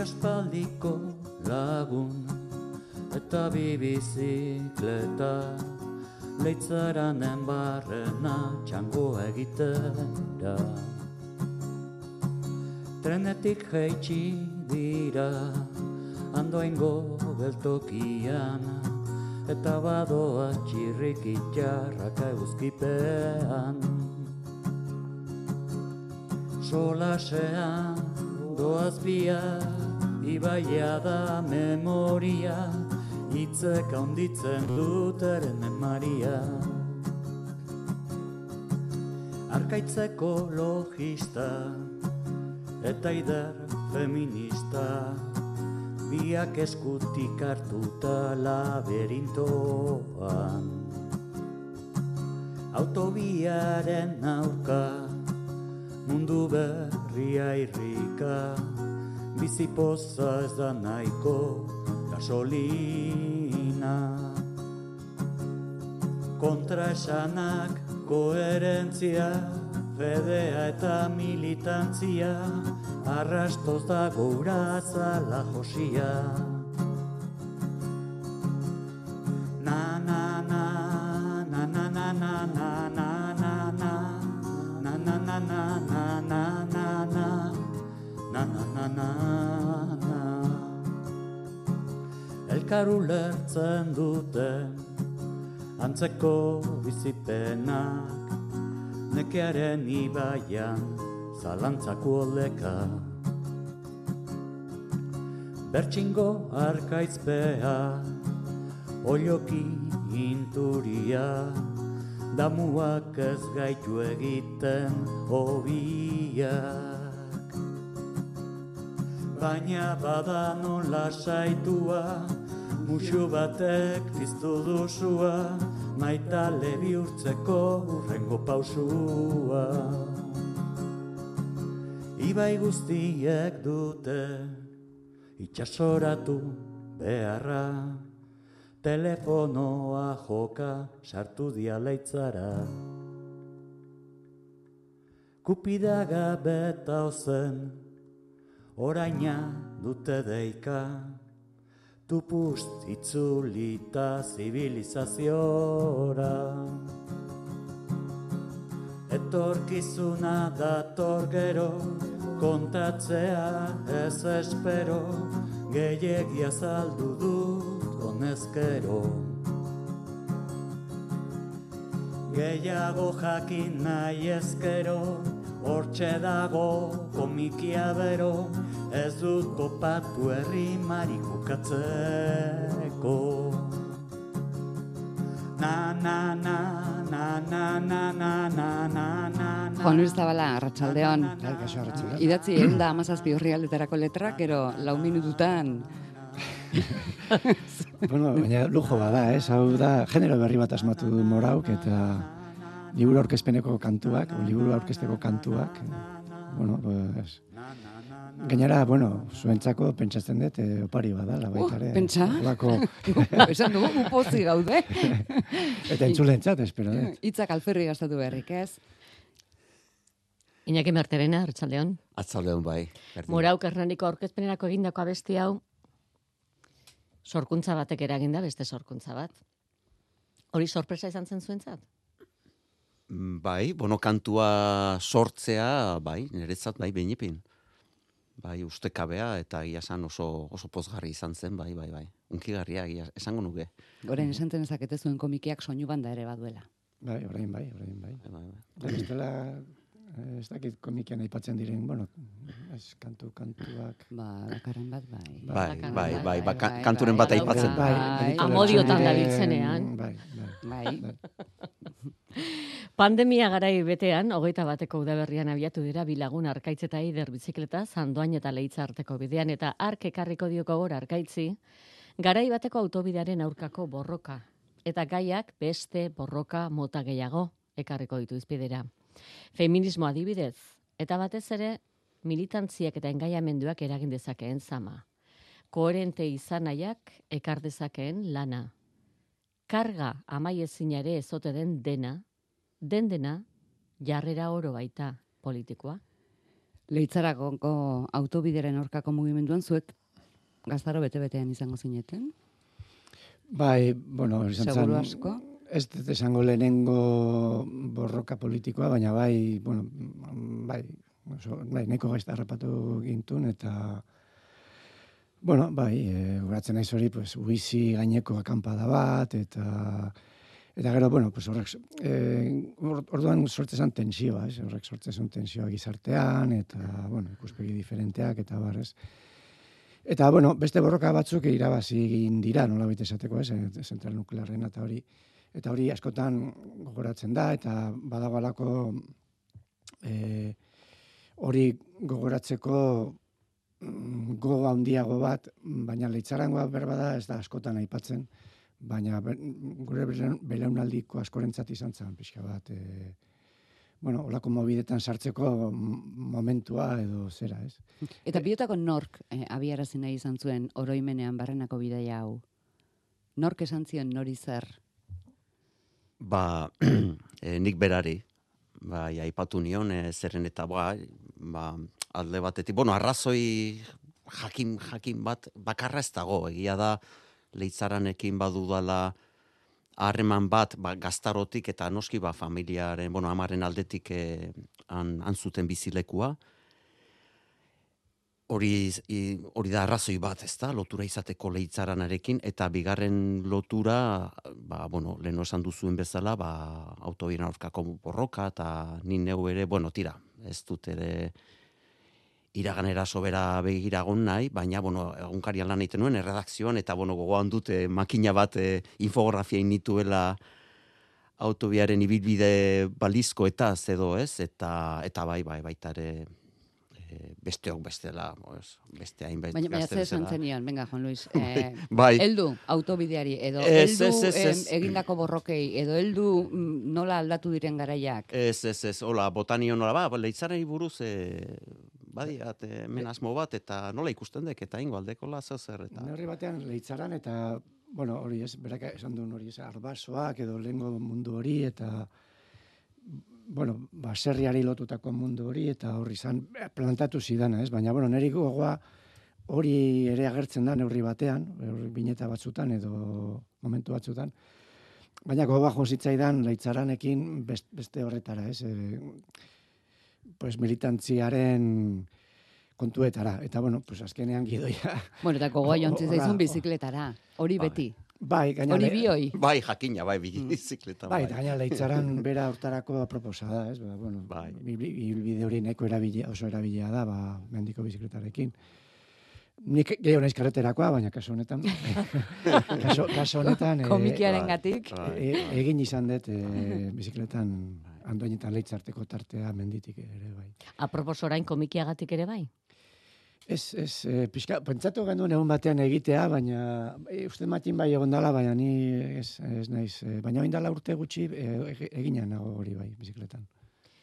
aspaldiko lagun eta bi bizikleta leitzaranen barrena txango egitera. Trenetik jaitsi dira andoaingo geltokian. Eta badoa txirrik itxarraka eguzkipean. Solasean doaz bia ibaia da memoria hitzek handitzen duteren memaria Arkaitzeko logista eta ider feminista biak eskutik hartuta laberintoan Autobiaren aurka mundu berria irrika bizipoza ez da nahiko gasolina. Kontraesanak koherentzia fedea eta militantzia arrastoz da gura zala josia ulertzen duten antzeko bizipenak nekearen ibaian zalantzako oleka. Bertxingo arkaizpea Oioki inturia Damuak ez gaitu egiten hobiak. Baina bada non lasaitua Muxu batek piztu duzua Maitale bihurtzeko urrengo pausua. Ibai guztiek dute itxasoratu beharra Telefonoa joka sartu dialeitzara Kupidaga beta ozen oraina dute deika Tupust itzulita zibilizaziora Etorkizuna dator gero kontatzea ez espero gehiegi azaldu dut honezkero. Gehiago jakin nahi ezkero hortxe dago komikia bero ez dut topatu herri marikukatzeko Na na na na na na na na na na Juan Luis Zabala, Arratxaldeon. Bai, arratsaldeon. Idatzi egun da amazazpi horri aldetarako letrak, gero lau minututan. bueno, baina lujo bada, ez? Hau da, genero berri bat asmatu du morauk, eta liburu aurkezpeneko kantuak, liburu aurkezteko kantuak, bueno, pues, Gainera, bueno, zuentzako pentsatzen dut, eh, opari badala baita ere. pentsa? Olako, Esan dugu, gupozi gaude. eta entzulentzat, espero dut. Itzak alferri gastatu beharrik, ez? Iñaki Merterena, Arratsaldeon. Atzaldeon bai. berdin. Morauk Hernaniko aurkezpenerako egindako abesti hau sorkuntza batek eraginda beste sorkuntza bat. Hori sorpresa izan zen zuentzat? Mm, Bai, bono kantua sortzea, bai, niretzat bai behinipin. Bai, ustekabea eta egia esan oso, oso pozgarri izan zen, bai, bai, bai. Unkigarria, egia, esango nuke. Goren esan ezakete zuen komikiak soinu banda ere baduela. Bai, orain bai, orain bai. Bai, bai, bai. Bestela, eh, ez dakit komikian aipatzen diren, bueno, ez kantu, kantuak. Ba, dakarren bat, bai. Bai, bai, bai, bai, ba, bai, ka- bai, kanturen bai, bat aipatzen. bai, Bai, Amodiotan dabiltzenean. Bai, bai. Bai. Pandemia garai betean, hogeita bateko udaberrian abiatu dira bilagun arkaitz eta eider bizikleta, zandoain eta leitza arteko bidean, eta ark ekarriko dioko gora arkaitzi, garai bateko autobidearen aurkako borroka. Eta gaiak beste borroka mota gehiago ekarriko ditu izpidera. Feminismo adibidez, eta batez ere militantziak eta engaiamenduak eragin dezakeen zama. Koherente izan nahiak ekar dezakeen lana. Karga amaiezina ere ezote den dena, den dena jarrera oro baita politikoa. Leitzarako autobideren aurkako mugimenduan zuek gaztaro bete-betean izango zineten? Bai, bueno, izan zen- asko. Ez dut esango lehenengo borroka politikoa, baina bai, bueno, bai, oso, bai, neko gaizta harrapatu gintun, eta, bueno, bai, e, horatzen naiz hori, pues, uizi gaineko akampada bat, eta, eta gero, bueno, pues horrek, e, or- orduan sortze zen tensioa, ez? horrek sortze zen tensioa gizartean, eta, bueno, ikuspegi diferenteak, eta bar? Eta, bueno, beste borroka batzuk irabazi egin dira, nola baita esateko, ez, e, zentral nuklearrena eta hori. Eta hori askotan gogoratzen da, eta badago alako e, hori gogoratzeko mm, gogo handiago bat, baina leitzarangoa berbada ez da askotan aipatzen, baina gure belaun- belaunaldiko askorentzat izan zen, pixka bat, e, bueno, olako mobidetan sartzeko momentua edo zera, ez? Eta biotako nork eh, abiarazi nahi izan zuen oroimenean barrenako bidaia hau? Nork esan zion nori zer? Ba, e, nik berari, bai, aipatu nion, e, zerren eta ba, ba, alde batetik, bueno, arrazoi jakin, jakin bat, bakarra ez dago, egia da, leitzaranekin badudala harreman bat, ba, gaztarotik eta noski ba, familiaren, bueno, amaren aldetik e, han, han zuten bizilekua, hori hori da arrazoi bat, ezta? Lotura izateko leitzaranarekin eta bigarren lotura, ba bueno, leno esan duzuen bezala, ba autobien aurkako borroka eta ni neu ere, bueno, tira, ez dut ere iraganera sobera begiragon nahi, baina, bueno, egunkarian lan egiten nuen, erredakzioan, eta, bueno, gogoan dute makina bat e, infografia inituela autobiaren ibilbide balizko eta edo ez, eta, eta bai, bai, baita ere e, besteok bestela, ez, beste hainbait Baina, baina zer esan zenion, venga, Juan Luis. Eh, Bai, Eldu autobideari, edo Ez, eldu ez, ez, em, egindako borrokei, edo eldu mm, nola aldatu diren garaiak. Ez, ez, ez, hola, botanio nola, ba, leitzarei buruz, e, badiat, hemen asmo bat, eta nola ikusten dek, eta ingo aldekola zer, eta... Neurri batean leitzaran eta, bueno, hori ez, berak esan duen hori ez, arbasoak edo lehengo mundu hori eta, bueno, baserriari lotutako mundu hori eta horri izan plantatu zidana, ez? Baina, bueno, niri gogoa hori ere agertzen da neurri batean, neurri bineta batzutan edo momentu batzutan. Baina gogoa jo zitzaidan leitzaranekin best- beste horretara, ez? E, pues militantziaren kontuetara. Eta, bueno, pues azkenean gidoia Bueno, eta gogoa jontzi zaizun bizikletara. Hori Bai. beti. Bai, gaina Hori bioi. Bai, jakina, bai, bizikleta, Bai, bai. eta gaina leitzaran bera hortarako aproposa da, ez? Ba, bueno, Bai. ibilbide hori nahiko erabilia, oso erabilia da, ba, mendiko bizikletarekin. Nik gehiago naiz karreterakoa, baina kaso honetan, kaso, kaso honetan, eh, Komikiaren gatik. Bai, e- bai. egin izan dut e, bizikletan andoinetan leitzarteko tartea menditik ere, bai. Apropos orain komikiagatik ere bai. Ez, ez, e, pixka, pentsatu genuen egun batean egitea, baina e, uste matin bai egon dala, baina ni ez, ez naiz, e, baina oin dala urte gutxi e, eg- egina nago hori bai, bizikletan.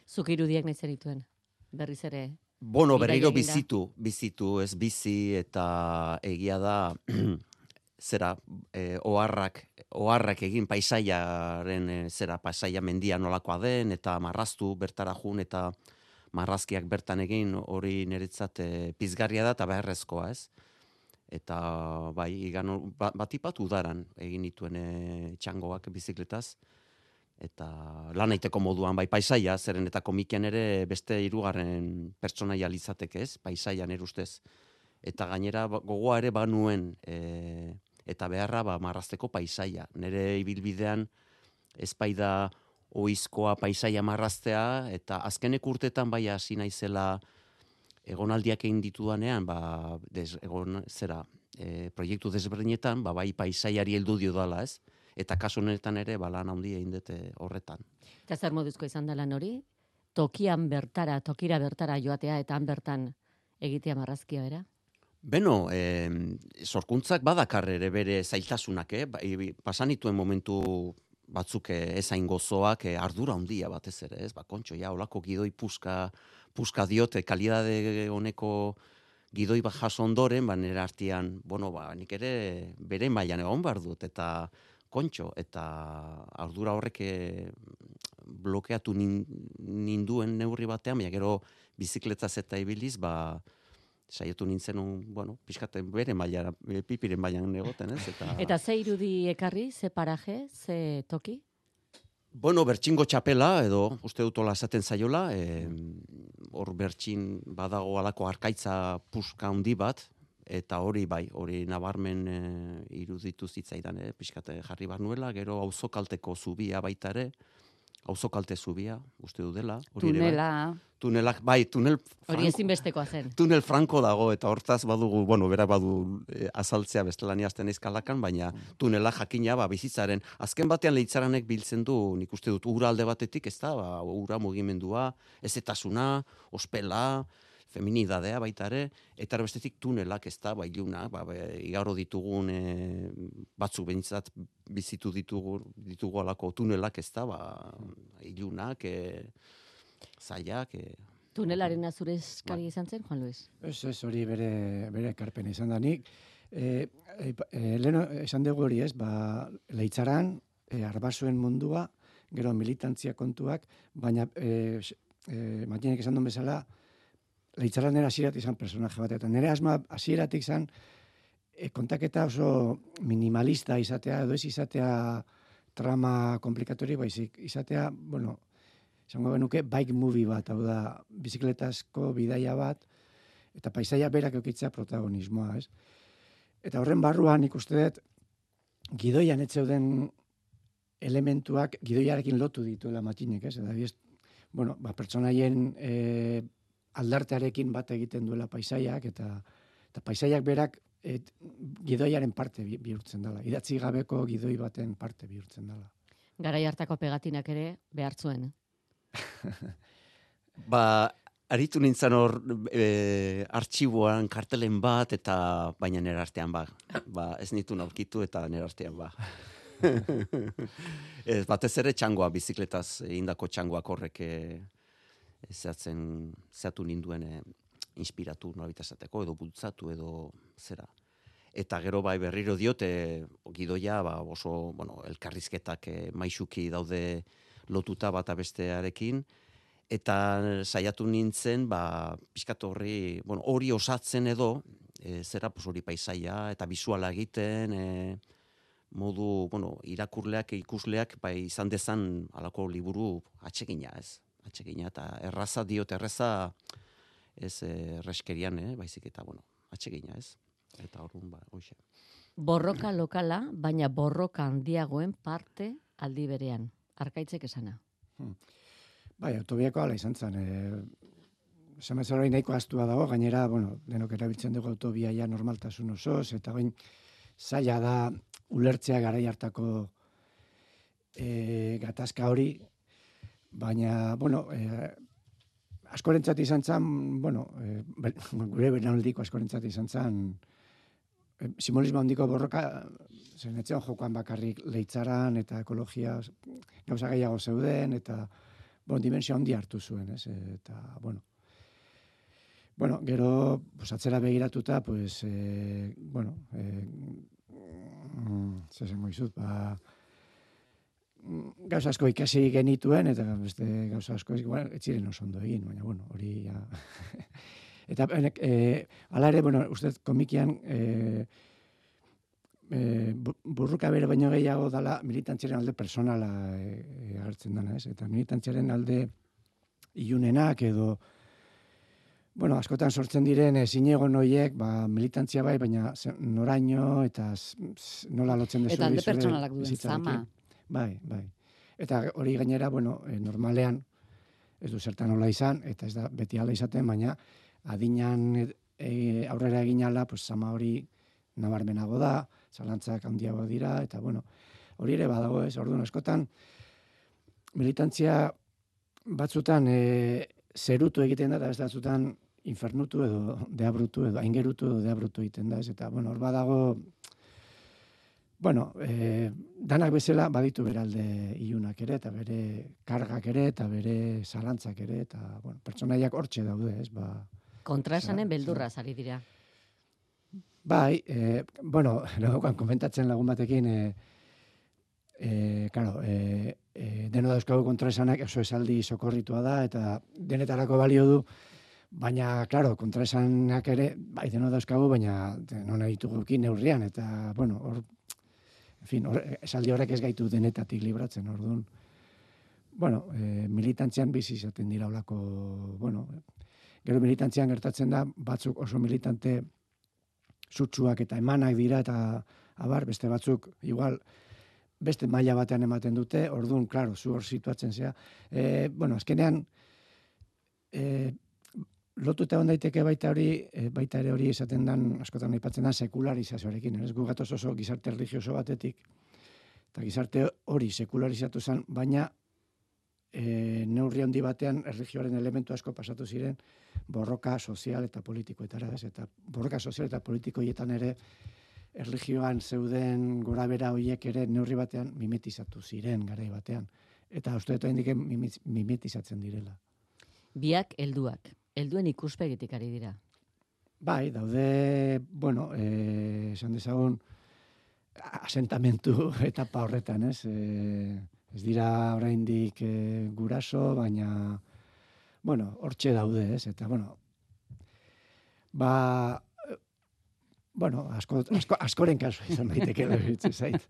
Zuk irudiak nahi zerituen. Berriz ere. Bueno, Bidaia berriro bizitu, bizitu, ez bizi, eta egia da, zera, e, oharrak, oharrak egin paisaiaren, e, zera, paisaia mendia nolakoa den, eta marraztu bertara jun, eta marrazkiak bertan egin, hori niretzat e, pizgarria da, eta beharrezkoa, ez? Eta, bai, igan, ba, batipat udaran egin nituen e, txangoak bizikletaz, eta lan aiteko moduan bai paisaia, zeren eta komikian ere beste hirugarren pertsonaia litzateke ez, paisaia nere ustez. Eta gainera ba- gogoa ere banuen e, eta beharra ba, marrazteko paisaia. Nere ibilbidean ezpaida oizkoa paisaia marraztea, eta azkenek urtetan bai hasi naizela egonaldiak egin ditudanean, ba, des, egon, zera, e, proiektu desberdinetan, ba, bai paisaiari heldu dio dala, ez? eta kasu honetan ere ba lan handia egin dute horretan. Eta zer moduzko izan da lan hori? Tokian bertara, tokira bertara joatea eta han bertan egitea marrazkia bera? Beno, eh, sorkuntzak badakar ere bere zailtasunak, eh? Bai, pasanituen momentu batzuk eh, ezain gozoak eh, ardura handia batez ere, ez? Ba, kontxo, ja, olako gidoi puska, puska diote, kalidade honeko gidoi bat jaso ondoren, ba, nire artian, bueno, ba, nik ere bere mailan egon behar dut, eta kontxo, eta ardura horrek eh, blokeatu nin, ninduen neurri batean, baina gero bizikletaz eta ibiliz, ba, saiatu nintzen, bueno, pixkat bere mailara, eh, pipiren mailan egoten, ez? Eta, Eta ze irudi ekarri, ze paraje, ze toki? Bueno, bertxingo txapela, edo uste dut hola esaten zaiola, eh, hor bertxin badago alako arkaitza puska handi bat, eta hori bai, hori nabarmen e, iruditu zitzaidan, eh, pixkate jarri bar nuela, gero auzokalteko zubia baita ere, auzokalte zubia, uste du dela. bai. Tunela, Tunelak, bai, tunel Hori franko- ezinbestekoa zen. tunel franko dago eta hortaz badugu, bueno, berak badu e, azaltzea bestelania azten izkalakan, baina tunela jakina ba, bizitzaren. Azken batean leitzaranek biltzen du, nik uste dut, ura alde batetik, ez da, ba, ura mugimendua, ezetasuna, ospela, feminidadea baita ere, eta bestetik tunelak ez da, ba, iluna, ba, ba, igauro ditugun e, batzuk behintzat bizitu ditugu, ditugu alako tunelak ez da, ba, ilunak, e, zaiak, e, Tunelaren azure eskari izan zen, Juan Luis? Ez, ez, hori bere, bere ekarpen izan da nik. E, e, e, esan dugu hori ez, ba, leitzaran, e, arbasuen mundua, gero militantzia kontuak, baina e, e, esan duen bezala, leitzaran nera hasierat izan personaje bat, eta nire asma hasieratik izan, e, kontaketa oso minimalista izatea, edo ez izatea trama komplikatori, baizik izatea, bueno, esango genuke bike movie bat, hau da, bizikletazko bidaia bat, eta paisaia berak eukitzea protagonismoa, ez? Eta horren barruan ikuste dut, gidoian ez zeuden elementuak gidoiarekin lotu dituela matinek, ez? Eta bueno, ba, pertsonaien e, aldartearekin bat egiten duela paisaiak, eta, eta paisaiak berak et, gidoiaren parte bi- bihurtzen dela. Idatzi gabeko gidoi baten parte bihurtzen dela. Garai hartako pegatinak ere behartzuen. Ba, aritu nintzen hor e, artxiboan kartelen bat, eta baina nera artean ba. ba ez nitu aurkitu eta nera artean ba. ez, batez ere txangoa, bizikletaz indako txangoak horrek e, zehatzen, zehatu ninduen e, inspiratu nolabait esateko, edo bultzatu, edo zera. Eta gero bai berriro diote gidoia ba, oso bueno, elkarrizketak e, maixuki daude lotuta bata bestearekin, eta saiatu nintzen, ba, pixkat horri, bueno, hori osatzen edo, e, zera, pues, hori paisaia, eta bisuala egiten, e, modu, bueno, irakurleak, ikusleak, bai, izan dezan alako liburu atsegina, ez? Atsegina, eta erraza diot, erraza, ez erreskerian, eh? baizik eta, bueno, atsegina, ez? Eta horren, ba, hoxe. Borroka lokala, baina borroka handiagoen parte aldi berean. Arkaitzek esana. Bai, autobiako ala izan zen. E, esan bezala hori nahiko astua dago, gainera, bueno, denok erabiltzen dugu autobia ja normaltasun osoz, eta bain zaila da ulertzea garai hartako e, gatazka hori, baina, bueno, e, askorentzat izan zen, bueno, e, gure benaldiko askorentzat izan zen, e, simbolismo handiko borroka, zen etxean jokoan bakarrik leitzaran eta ekologia gauza gehiago zeuden, eta bueno, dimensio handi hartu zuen, ez? Eta, bueno, bueno, gero, pues, atzera begiratuta, pues, eh, bueno, eh, mm, zer esango dizut, ba, gauza asko ikasi genituen, eta beste gauza asko, bueno, ez ziren oso ondo egin, baina, bueno, hori ja... eta, benek, eh, ala ere, bueno, uste dut komikian, eh, bu- burruka bere baino gehiago dala militantziaren alde personala agertzen dana, ez? Eta militantziaren alde ilunenak edo bueno, askotan sortzen diren ezinegon hoiek, ba, militantzia bai, baina noraino eta nola lotzen dezu eta alde pertsonalak duen zama. Bai, bai. Eta hori gainera, bueno, e, normalean ez du zertan nola izan, eta ez da beti ala izaten, baina adinan e, aurrera egin ala, pues, zama hori nabarmenago da, zalantzak handiago dira, eta bueno, hori ere badago ez, orduan askotan, militantzia batzutan e, zerutu egiten da, eta beste batzutan infernutu edo deabrutu edo aingerutu edo deabrutu egiten da, ez, eta, bueno, hor badago, bueno, e, danak bezala baditu beralde ilunak ere, eta bere kargak ere, eta bere zalantzak ere, eta, bueno, pertsonaiak hortxe daude, ez, ba, Kontraesanen Zara, beldurra zari dira. Bai, e, bueno, legokan komentatzen lagun batekin, e, e, claro, e, e, deno dauzkagu kontraesanak oso esaldi sokorritua da, eta denetarako balio du, baina, claro, kontraesanak ere, bai, deno dauzkagu, baina non ditugukin neurrian, eta, bueno, hor, fin, hor, esaldi horrek ez gaitu denetatik libratzen, orduan. Bueno, e, militantzian bizi izaten dira olako, bueno, gero militantzian gertatzen da, batzuk oso militante sutsuak eta emanak dira eta abar, beste batzuk igual beste maila batean ematen dute, orduan, klaro, zu hor situatzen zea. E, bueno, azkenean, e, lotuta egon daiteke baita hori, e, baita ere hori esaten dan, askotan aipatzen da, sekularizazioarekin. Ez gu oso gizarte religioso batetik, eta gizarte hori sekularizatu zen, baina e, neurri handi batean erlijioaren elementu asko pasatu ziren borroka sozial eta politikoetara, ez? Eta borroka sozial eta politikoietan ere erlijioan zeuden gorabera hoiek ere neurri batean mimetizatu ziren garai batean. Eta uste dut mimi- mimetizatzen direla. Biak helduak. Helduen ikuspegitik ari dira. Bai, daude, bueno, eh, esan dezagun, asentamentu etapa horretan, ez? Eh, ez dira oraindik eh, guraso, baina, bueno, hortxe daude, ez? Eta, bueno, ba, bueno, asko, asko, askoren kasu izan daiteke iruditzen zait.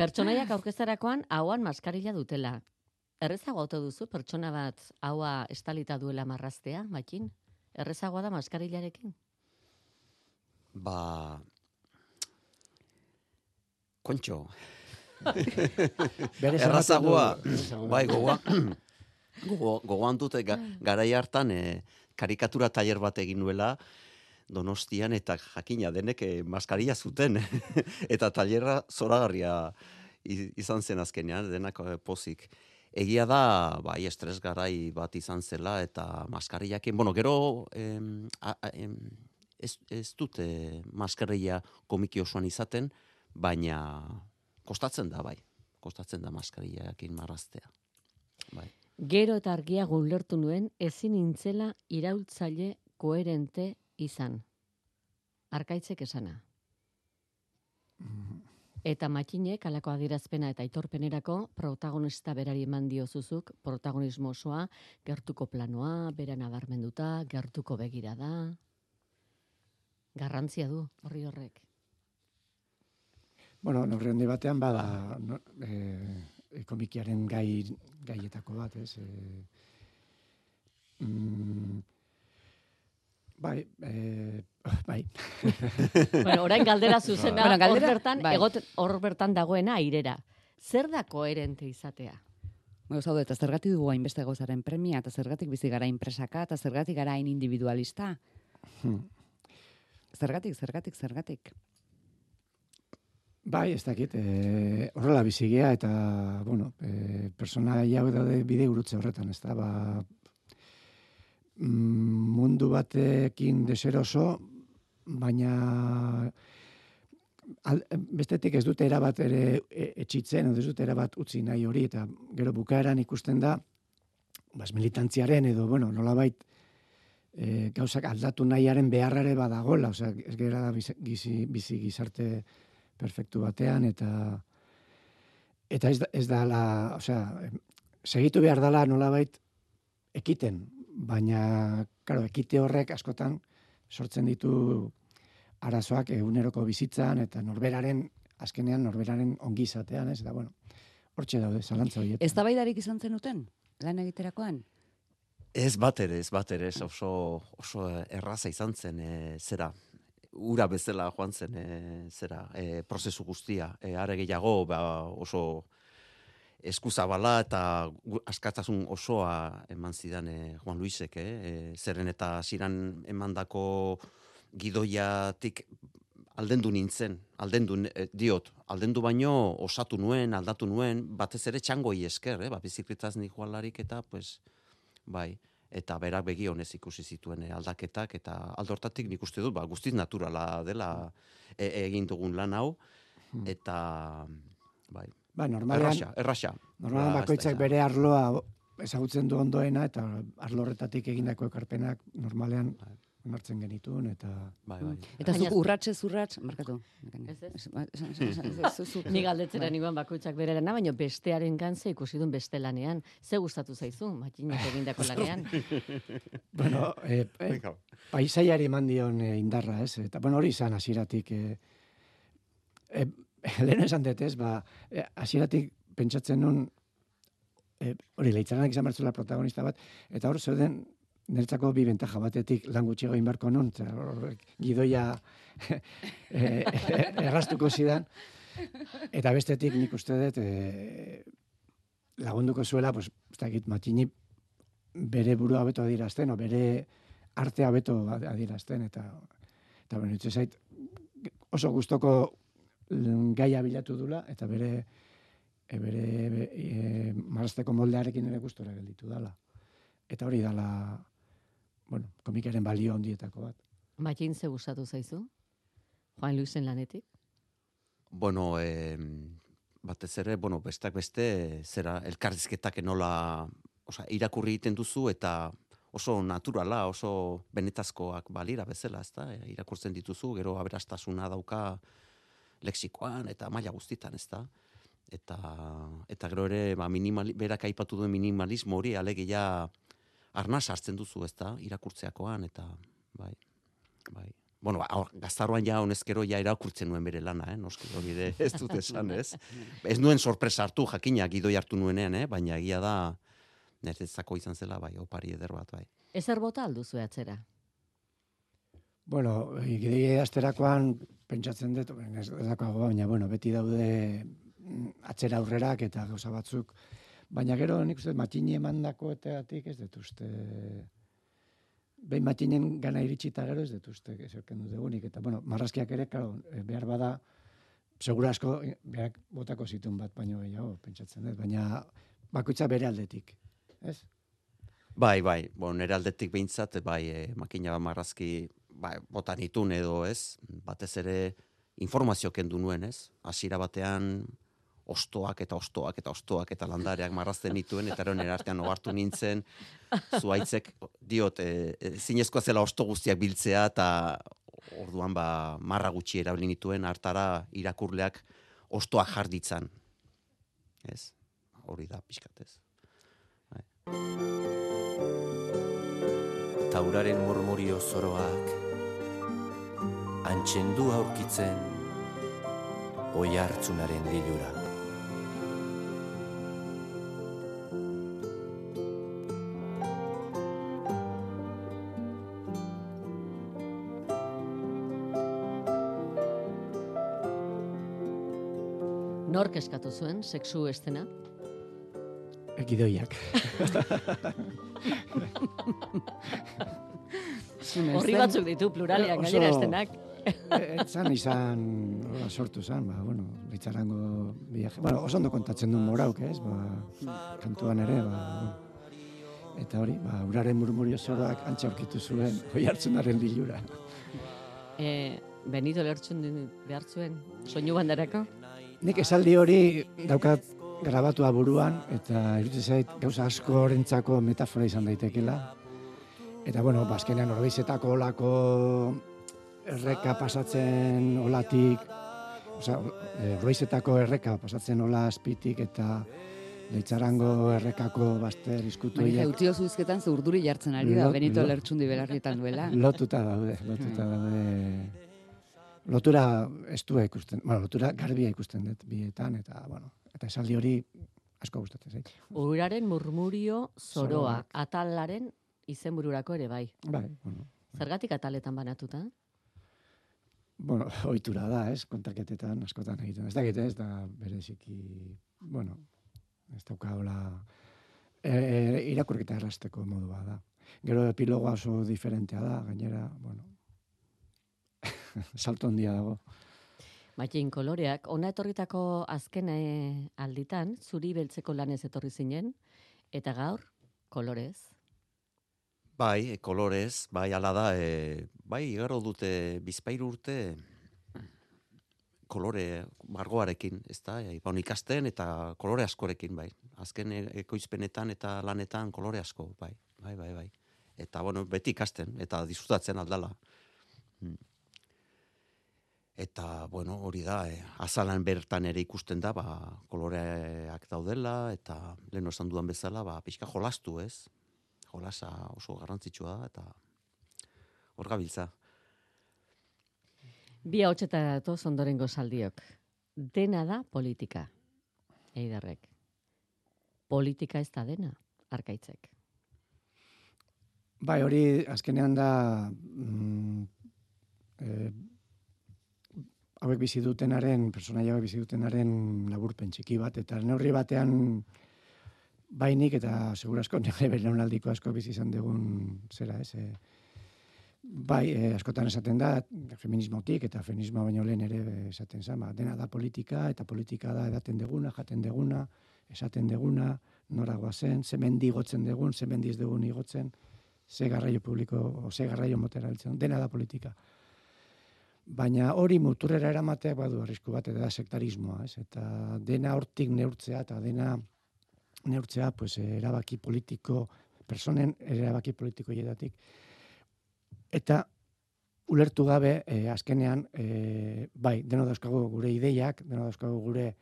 Pertsonaiak aurkezterakoan hauan maskarilla dutela. Errezago ote duzu pertsona bat haua estalita duela marraztea, makin? Errezagoa da maskarillarekin? Ba... Kontxo, Errazagoa, bai, gogoan, gogo, gogoan dute ga, garai hartan e, karikatura tailer bat egin nuela, Donostian eta jakina denek eh, maskaria zuten. Eta tailerra zoragarria izan zen azkenean denak eh, pozik. Egia da, bai, estres garai bat izan zela eta maskariakin, bueno, gero em, a, a, em, ez, ez dute maskarilla komiki osoan izaten, baina kostatzen da, bai. Kostatzen da maskariakin marraztea. Bai. Gero eta argia gulertu nuen ezin nintzela iraultzaile koherente izan. Arkaitzek esana. Eta matxinek alako adierazpena eta aitorpenerako protagonista berari eman diozuzuk protagonismo osoa, gertuko planoa, bera nabarmenduta, gertuko begirada. Garrantzia du horri horrek. Bueno, neurri handi batean bada no, e, komikiaren gai, gaietako bat, ez? E, mm, bai, e, bai. bueno, orain galdera zuzena, Bueno, galdera- hor bertan, bai. egot, hor bertan dagoena airera. Zer da koherente izatea? Bueno, zaude, eta zergatik dugu hainbeste gauzaren premia, eta zergatik bizi gara inpresaka, eta zergatik gara hain individualista. Hmm. Zergatik, zergatik, zergatik. Bai, ez dakit, e, horrela bizigea eta, bueno, e, persona hau daude bide gurutze horretan, ez da, ba, mundu batekin deseroso, baina al, bestetik ez dute erabat ere e, etxitzen, ez dute erabat utzi nahi hori, eta gero bukaeran ikusten da, bas, militantziaren edo, bueno, nolabait, e, gauzak aldatu nahiaren beharrare badagola, osea, ez gera bizi, bizi, bizi gizarte perfektu batean, eta eta ez da, ez da la, osea, segitu behar dala nolabait ekiten, baina, claro, ekite horrek askotan sortzen ditu arazoak eguneroko bizitzan eta norberaren, azkenean norberaren ongizatean, ez da, bueno, hortxe daude, zalantza horietan. Ez tabaidarik izan zenuten, lan egiterakoan? Ez bat ere, ez bat ere, oso, oso erraza izan zen, e, zera, ura bezala joan zen, e, zera, e, prozesu guztia. E, are gehiago, ba, oso eskuzabala eta askatasun osoa eman zidan e, Juan Luisek, eh? E, zeren eta ziran emandako gidoiatik aldendu nintzen, aldendu eh, diot, aldendu baino osatu nuen, aldatu nuen, batez ere txangoi esker, eh, ba, bizikletaz nik eta, pues, bai, eta berak begi honez ikusi zituen eh, aldaketak, eta aldortatik nik uste dut, ba, guztiz naturala dela e, egin dugun lan hau, eta, bai, Ba, normalean, erraxa, erraxa. normalean Ba, bakoitzak bere arloa ezagutzen du ondoena, eta arlo horretatik egindako ekarpenak normalean Bai. onartzen genituen, eta Bai, bai. Eta Baina- zuk urratsez urrats, markatu. Ez, ez. Ni galdetzera nigoan bakoitzak bere lana, baina bestearen gantze ikusi duen beste lanean. Ze gustatu zaizu, makinak egindako lanean. bueno, e, e, paisaiari eman dion e, indarra, ez? Eta, bueno, hori izan hasieratik e, e, lehen esan dut, ez? Ba, e, hasieratik pentsatzen nun, e, hori, leitzaranak izan bertzula protagonista bat, eta hor zeuden niretzako bi bentaja batetik lan gutxiago egin eta horrek gidoia e, errastuko zidan, eta bestetik nik uste dut e, lagunduko zuela, pues, ez dakit, matini bere burua beto adierazten, o bere artea beto adierazten, eta eta itse zait, oso gustoko gaia bilatu dula, eta bere e, bere e, marasteko moldearekin ere gustora gelditu dala. Eta hori dala, bueno, komikaren balio handietako bat. Makin ze gustatu zaizu? Juan Luisen lanetik? Bueno, eh, batez ere, bueno, besteak beste, zera, elkarrizketak nola, osea, irakurri egiten duzu eta oso naturala, oso benetazkoak balira bezala, ezta? E, irakurtzen dituzu, gero aberastasuna dauka lexikoan eta maila guztitan, ezta? Eta, eta gero ere, ba, minimali, berak aipatu duen minimalismo hori, alegia arnaz hartzen duzu, ezta? Irakurtzeakoan, eta, bai, bai. Bueno, ba, gaztaroan ja honezkero ja irakurtzen nuen bere lana, eh? noski hori de, ez dut esan, ez? Ez nuen sorpresa hartu, jakina, gidoi hartu nuenean, eh? baina egia da, niretzako izan zela, bai, opari eder bat, bai. Ezer bota alduzu atzera? Bueno, gidei edasterakoan pentsatzen dut, ez daukago, baina bueno, beti daude mm, atzera aurrerak eta gauza batzuk. Baina gero nik uste matini emandako eteatik ez dut behin matinen gana iritsi eta gero ez dut uste ezerken dut egunik. Eta bueno, marrazkiak ere, claro, eh, behar bada, segura asko eh, berak botako zituen bat baino gehiago, pentsatzen dut. Baina bakoitza bere aldetik, ez? Bai, bai, bon, nire aldetik behintzat, bai, e, makina marrazki, bai, botan itun edo, ez? Batez ere informazio kendu nuen, ez? Hasiera batean ostoak eta ostoak eta ostoak eta landareak marrazten nituen, eta eron artean ohartu nintzen, zuaitzek, diot, e, e, zinezkoa zela osto guztiak biltzea, eta orduan ba, marra gutxi erabili nituen, hartara irakurleak ostoak jarditzan. Ez? Hori da, pixkat, ez? tauraren murmurio zoroak antxendu aurkitzen oi hartzunaren lilura. Nork eskatu zuen, sexu estena? Ekidoiak. Horri batzuk ditu pluralean, gainera estenak. Etzan izan, hola, sortu zan, ba, bueno, bitzarango viaje. Bueno, oso ondo kontatzen du morauk, ez? Ba, kantuan ere, ba, bueno. Eta hori, ba, uraren murmurio zoroak antxe aurkitu zuen, hoi hartzunaren bilura. E, Benito lertxun behar zuen, soinu bandarako? Nik esaldi hori daukat grabatua buruan, eta iruditzen zait gauza asko horrentzako metafora izan daitekela. Eta, bueno, bazkenean orbeizetako olako erreka pasatzen olatik, osea, orbeizetako erreka pasatzen ola azpitik, eta leitzarango errekako bazter izkutu Marija, horiek utio zuizketan ze urduri jartzen ari da, Lo- Benito lo- Lertxundi belarrietan duela. lotuta daude, lotuta daude. Lotura estua ikusten, bueno, lotura garbia ikusten dut bietan, eta, bueno, eta esaldi hori asko gustatzen zait. Uraren murmurio zoroa, Zoroak. atalaren izenbururako ere bai. Bai, bueno, Zergatik ataletan banatuta? Bueno, ohitura da, ez, kontaketetan askotan egiten. Ez dakit, ez da bereziki, bueno, ez dauka hola e, e, irakurketa errasteko modua da. Gero epilogoa oso diferentea da, gainera, bueno, salto handia dago. Matxin koloreak, ona etorritako azken eh, alditan, zuri beltzeko lanez etorri zinen, eta gaur, kolorez. Bai, e, kolorez, bai, ala da, e, bai, igaro dute bizpairu urte kolore margoarekin, ez da, e, baun ikasten eta kolore askorekin, bai. Azken e- ekoizpenetan eta lanetan kolore asko, bai, bai, bai, bai. Eta, bueno, beti ikasten, eta disfrutatzen aldala. Mm. Eta, bueno, hori da, e, azalan bertan ere ikusten da, ba, koloreak daudela, eta lehen esan dudan bezala, ba, pixka jolastu, ez? Jolasa oso garrantzitsua da, eta hor gabiltza. Bi hau datoz ondorengo saldiok. Dena da politika, eidarrek. Politika ez da dena, arkaitzek. Bai, hori azkenean da mm, e, hauek bizi dutenaren, personaia hauek bizi dutenaren laburpen txiki bat, eta neurri batean bainik eta segurasko nire belaunaldiko asko bizi izan dugun zera, ez, e, bai, e, askotan esaten da, feminismotik eta feminismo baino lehen ere esaten zen, ba, dena da politika, eta politika da edaten deguna, jaten deguna, esaten deguna, nora goazen, zemendi gotzen degun, zemendi ez degun igotzen, ze garraio publiko, o ze garraio motera heltzen, dena da politika. Baina hori muturrera eramateak badu arrisku bat, eta sektarismoa, ez? Eta dena hortik neurtzea, eta dena neurtzea, pues, erabaki politiko, personen erabaki politiko hietatik. Eta ulertu gabe, eh, azkenean, eh, bai, deno dauzkagu gure ideiak, deno dauzkagu gure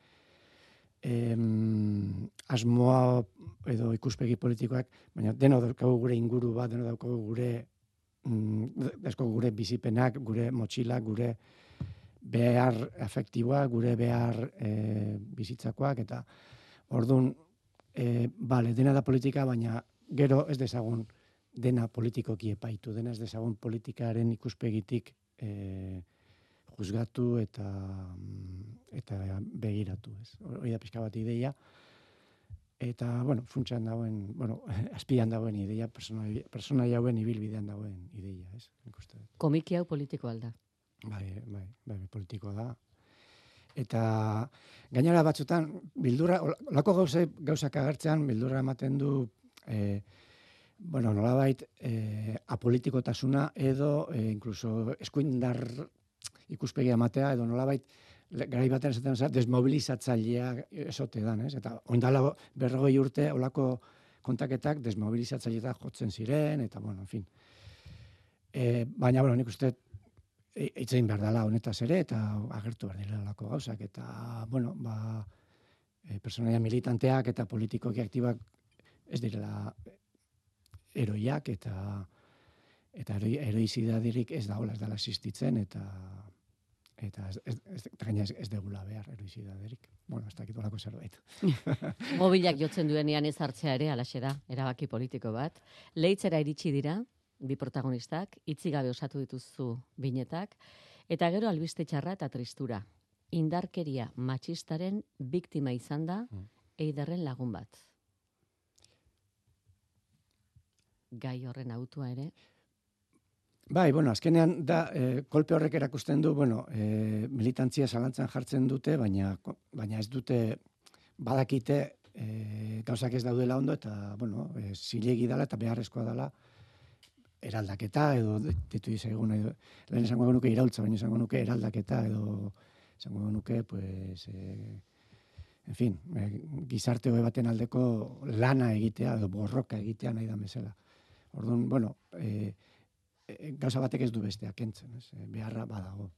em, asmoa edo ikuspegi politikoak, baina deno daukagu gure inguru bat, deno daukagu gure mm, gure bizipenak, gure motxilak, gure behar afektiboak, gure behar e, bizitzakoak, eta orduan, e, bale, dena da politika, baina gero ez dezagun dena politikoki epaitu, dena ez dezagun politikaren ikuspegitik e, juzgatu eta mm, eta begiratu, ez. Hori da pixka bat ideia. Eta, bueno, funtsan dagoen, bueno, azpian dagoen ideia, persona, persona ibilbidean dagoen ideia, ez. Komiki hau politiko alda. Bai, bai, bai, politikoa da. Eta gainera batzutan, bildura, olako gauze, gauzak agertzean, bildura ematen du, e, bueno, nolabait, e, apolitikotasuna edo, e, incluso, eskuindar ikuspegia ematea, edo nolabait, garai batean esaten zara, desmobilizatzailea esote dan, ez? Eta oindala berrogei urte olako kontaketak desmobilizatzaileetak jotzen ziren, eta bueno, en fin. E, baina, bueno, nik uste itzein behar dela honetaz ere, eta agertu behar dira olako gauzak, eta, bueno, ba, e, personaia militanteak eta politikoki aktibak ez direla eroiak, eta eta eroi, eroizidadirik ez da hola, ez dela existitzen, eta eta ez, ez, ez, ez, ez degula behar eroizidaderik. Bueno, ez dakit olako zerbait. Mobilak jotzen duenean ez hartzea ere, alaxe da, erabaki politiko bat. Leitzera iritsi dira, bi protagonistak, itzi gabe osatu dituzu binetak, eta gero albiste txarra eta tristura. Indarkeria matxistaren biktima izan da, Mm. eiderren lagun bat. Gai horren autua ere, Bai, bueno, azkenean da, e, kolpe horrek erakusten du, bueno, e, militantzia zalantzan jartzen dute, baina, baina ez dute badakite e, gauzak ez daudela ondo, eta, bueno, e, zilegi dela eta beharrezkoa dela eraldaketa, edo ditu izagun, edo, lehen esango nuke iraultza, baina esango nuke eraldaketa, edo esango nuke, pues, e, en fin, e, gizarte hobe baten aldeko lana egitea, edo borroka egitea nahi da bezala. Orduan, bueno, e, e, gauza batek ez du bestea kentzen, ez? Beharra badago.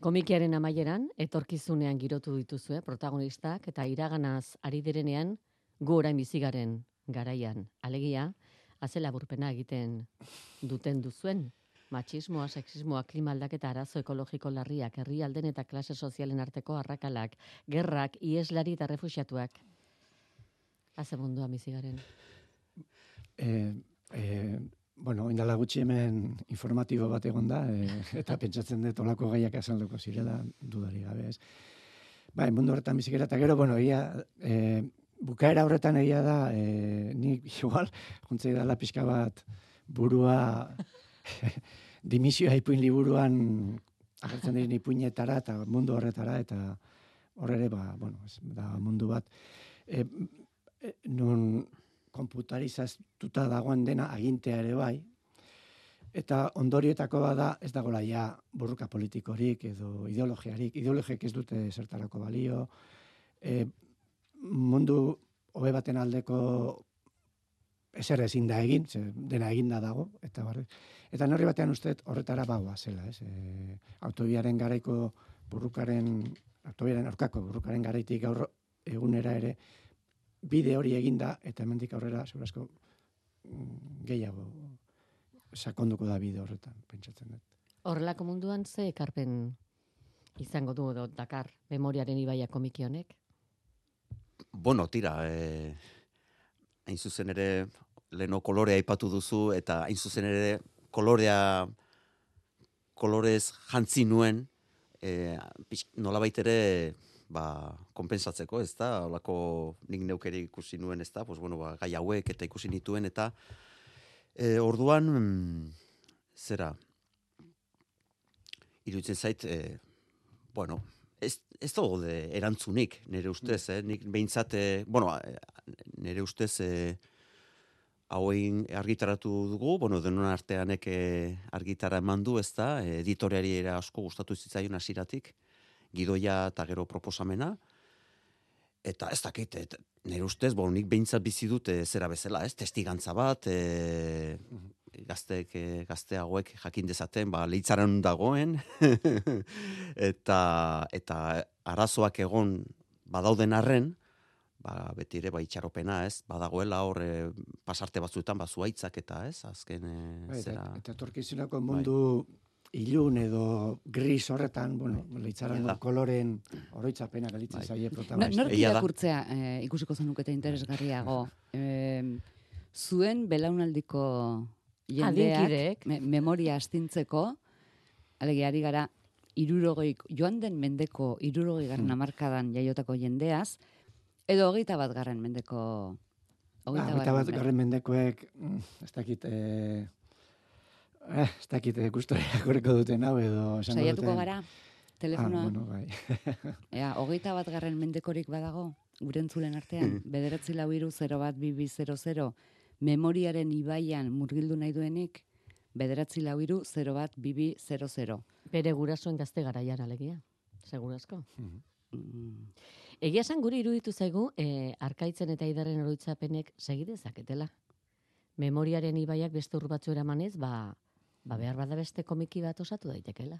Komikiaren amaieran, etorkizunean girotu dituzue protagonistak eta iraganaz ari direnean gu orain bizigaren garaian. Alegia, azela burpena egiten duten duzuen. Matxismoa, sexismoa, klima aldaketa arazo ekologiko larriak, herrialden eta klase sozialen arteko arrakalak, gerrak, ieslari eta refusiatuak. Haze mundua bizigaren. E, e, bueno, indala gutxi hemen informatibo bat egon da, e, eta pentsatzen dut olako gaiak azalduko zirela dudari gabe, ez. Bai, mundu horretan bizikera, eta gero, bueno, ia, e, bukaera horretan egia da, e, nik igual, juntzei dala pixka bat burua, dimisioa ipuin liburuan agertzen diren ipuinetara eta mundu horretara eta hor ere ba, bueno, ez, da mundu bat. E, e, non konputarizatuta dagoen dena agintea ere bai, eta ondorioetako bada ez dagoela ja burruka politikorik edo ideologiarik, ideologiek ez dute zertarako balio, e, mundu hobe baten aldeko ezer ezin da egin, ze dena eginda dago, eta barri. Eta norri batean uste horretara baua zela, ez? E, autobiaren garaiko burrukaren, autobiaren aurkako burrukaren garaitik gaur egunera ere, bide hori eginda, eta hemendik aurrera, segurasko, mm, gehiago sakonduko da bide horretan, pentsatzen dut. Horrelako munduan ze ekarpen izango du edo Dakar memoriaren ibaia komiki honek? Bueno, tira, e, hain zuzen ere, leno kolorea aipatu duzu, eta hain zuzen ere, kolorea, kolorez jantzi nuen, e, nolabait ere, ba, konpensatzeko, ez da, olako nik neukeri ikusi nuen, ez da, pues, bueno, ba, gai hauek eta ikusi nituen, eta e, orduan, mm, zera, iruditzen zait, e, bueno, ez, ez dago de erantzunik, nire ustez, eh? nik behintzat, eh, bueno, eh, nire ustez, eh, hauein argitaratu dugu, bueno, denon arteanek eh, argitara eman du, ez da, editoriari era asko gustatu zitzaion hasiratik, gidoia eta gero proposamena, eta ez dakit, et, nire ustez, bon, nik behintzat bizi dut e, zera bezala, ez, testigantza bat, e, gazteek, e, gazte hauek jakin dezaten, ba, leitzaren dagoen, eta, eta arazoak egon badauden arren, ba, beti ere ba, itxaropena, ez, badagoela hor e, pasarte batzuetan, ba, zuaitzak eta, ez, azken, e, Bai, zera... eta etorkizuneko mundu ilun edo gris horretan, bueno, da. koloren oroitzapena galitzen Bai. zaie No, protagonista. nork Egia da. irakurtzea eh, ikusiko zenukete interesgarriago. Eh, zuen belaunaldiko jendeak me, memoria astintzeko, alegia ari gara, irurogeik, joan den mendeko irurogei garren Hmm. hamarkadan jaiotako jendeaz, edo hogeita bat garren mendeko Ah, hogeita Hogeita bat garren mendekoek, mm, ez dakit, eh, eh, ez dakit eh, gustora korreko duten hau edo Saiatuko gara, Ah, telefonoa, bueno, bai. ea, hogeita bat garren mendekorik badago, gure entzulen artean, bederatzi lau iru 0 bat bibi 00, memoriaren ibaian murgildu nahi duenik, bederatzi lau iru 0 bat bibi 00. Bere gurasoen gazte garaian alegia. Segurazko. Mm, Egia esan guri iruditu zaigu, e, arkaitzen eta idarren oroitzapenek segidezaketela. Memoriaren ibaiak beste ur batzu eramanez, ba, ba behar bada beste komiki bat osatu daitekela.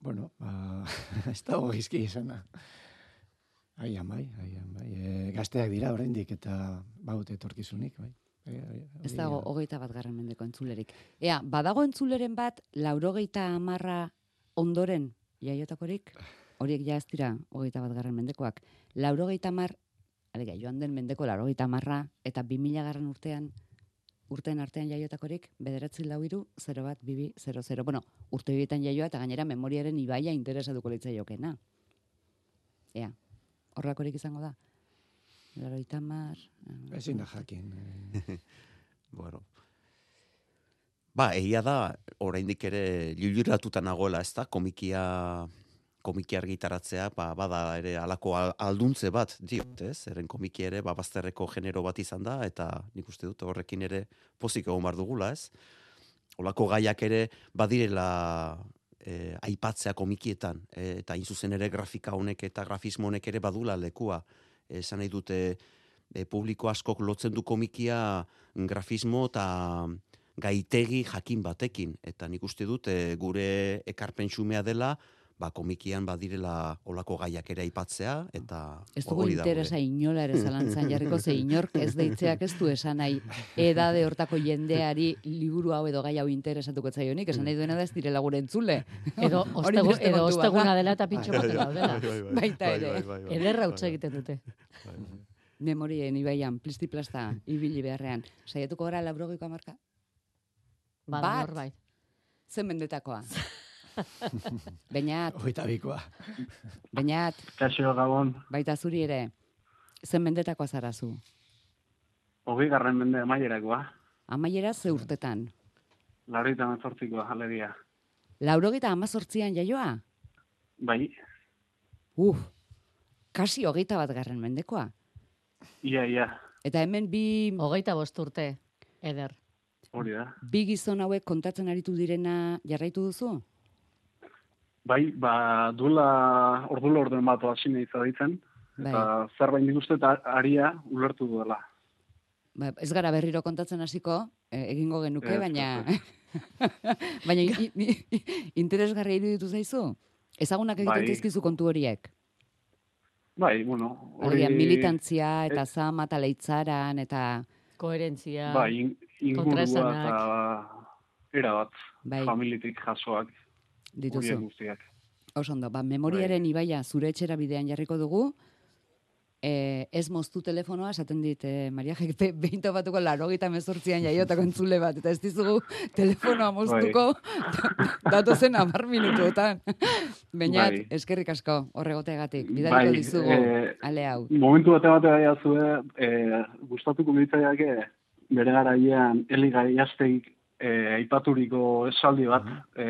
Bueno, ba, ez dago gizki izana. Aian bai, aian bai. E, gazteak dira oraindik eta baut etorkizunik, bai. E, e, Ez dago da. hogeita bat garren mendeko entzulerik. Ea, badago entzuleren bat, laurogeita amarra ondoren jaiotakorik, horiek ja ez dira hogeita bat garren mendekoak. Laurogeita amar, alega, joan den mendeko laurogeita amarra, eta bi mila garren urtean, urteen artean jaiotakorik, bederatzi lau iru, 0 bat, bibi, 00. Bueno, urte bietan jaioa, eta gainera memoriaren ibaia interesatuko litzaiokena. Ea, horrakorik izango da. Laurogeita amar... eh, Ezin da jakin. eh. Bueno. Ba, egia da, oraindik ere liluratuta nagoela, ez da, komikia komiki argitaratzea, ba, bada ere alako al- alduntze bat, diot, ez? Eren komiki ere, ba, bazterreko genero bat izan da, eta nik uste dut horrekin ere pozik egon bar dugula, ez? Olako gaiak ere badirela e, aipatzea komikietan, e, eta hain zuzen ere grafika honek eta grafismo honek ere badula lekua. Esan nahi dute, e, publiko askok lotzen du komikia grafismo eta gaitegi jakin batekin. Eta nik uste dut e, gure ekarpen xumea dela, ba, komikian badirela olako gaiak ere aipatzea, eta Ez dugu hori da gure. interesa inola ere zalantzan jarriko, ze inork ez deitzeak ez du esan nahi edade hortako jendeari liburu hau edo gai hau interesatuko zaionik, esan nahi duena da ez direla gure entzule. Edo, ostegu, edo bat osteguna dela eta pintxo baten daudela. Baita ere. Ederra utz egiten dute. Memorien ibaian, plisti-plasta, ibili beharrean. Saiatuko gara laurogeiko amarka? Bada Bat. norbait. Zen mendetakoa. Bainat, Hogeita bikoa. bainat, Kaixo gabon, baita zuri ere. Zen mendetakoa zara zu. hogei garren mende amaierakoa, Amaiera ze urtetan. larrita mezortzikoa alegia. Laurogeita amazortzian jaioa? Bai, Uf, kasi hogeita bat garren mendekoa. ia, ia, Eta hemen bi, Hogeita bost urte, eder. hori da. bi gizon hauek kontatzen aritu direna jarraitu duzu? Bai, ba, duela ordula orden bat hasi nahi zaditzen, Bai. eta zerbait nik uste aria ulertu duela. Ba, ez gara berriro kontatzen hasiko, e, egingo genuke, Ez, baina baina interesgarria iruditu zaizu? Ezagunak egiten Bai. dizkizu kontu horiek. Bai, bueno, Alegia, militantzia eta zama eta leitzaran eta Koherentzia. Bai, in- ingurua eta era bat, bai familitik jasoak, dituzu. guztiak. Oso ondo, ba, memoriaren ibaia zure etxera bidean jarriko dugu, e, ez moztu telefonoa, esaten dit, e, Maria Jekte, behin topatuko larogita mezortzian jaiotako entzule bat, eta ez dizugu telefonoa moztuko datozen amar minutuotan. Baina, Bai. eskerrik asko, horregotegatik, bidaliko Bai, dizugu, eh, ale hau. Momentu bate bate gaia zue, e, gustatuko mitzaiake bere garaian Eli Gaiasteik e, aipaturiko esaldi bat e,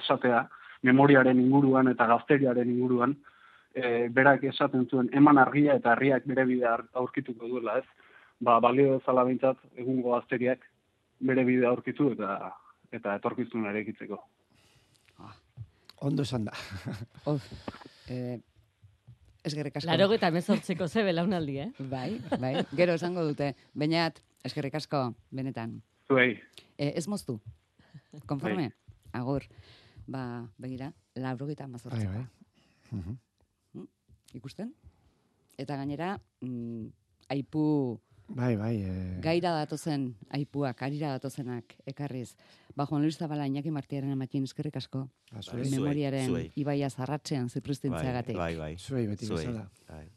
esatea, memoriaren inguruan eta gazteriaren inguruan, e, berak esaten zuen eman argia eta argiak bere bidea aurkituko duela, ez? Ba, balio bezala behintzat egungo gazteriak bere bidea aurkitu eta eta etorkizuna erekitzeko. Ondo esan da. Of, e, eskerrik asko. Larogeita mezortzeko ze belaunaldi, eh? Bai, bai, gero esango dute. Bainat, eskerrik asko, benetan. Zuei, E, ez moztu. Konforme? Bai. Agur. Ba, begira, laurogeita Bai, amazortzi. bai. Mhm. Ikusten? Eta gainera, mm, aipu Bai, bai. eh, gaira datozen aipuak, arira datozenak ekarriz. Ba, Juan Luis Zabala, Iñaki Martiaren amatin eskerrik asko. ba, Memoriaren zuei. ibaia zarratzean Bai, zipristintzeagatik. bai, bai. zuei beti Zuei, bezala. bai.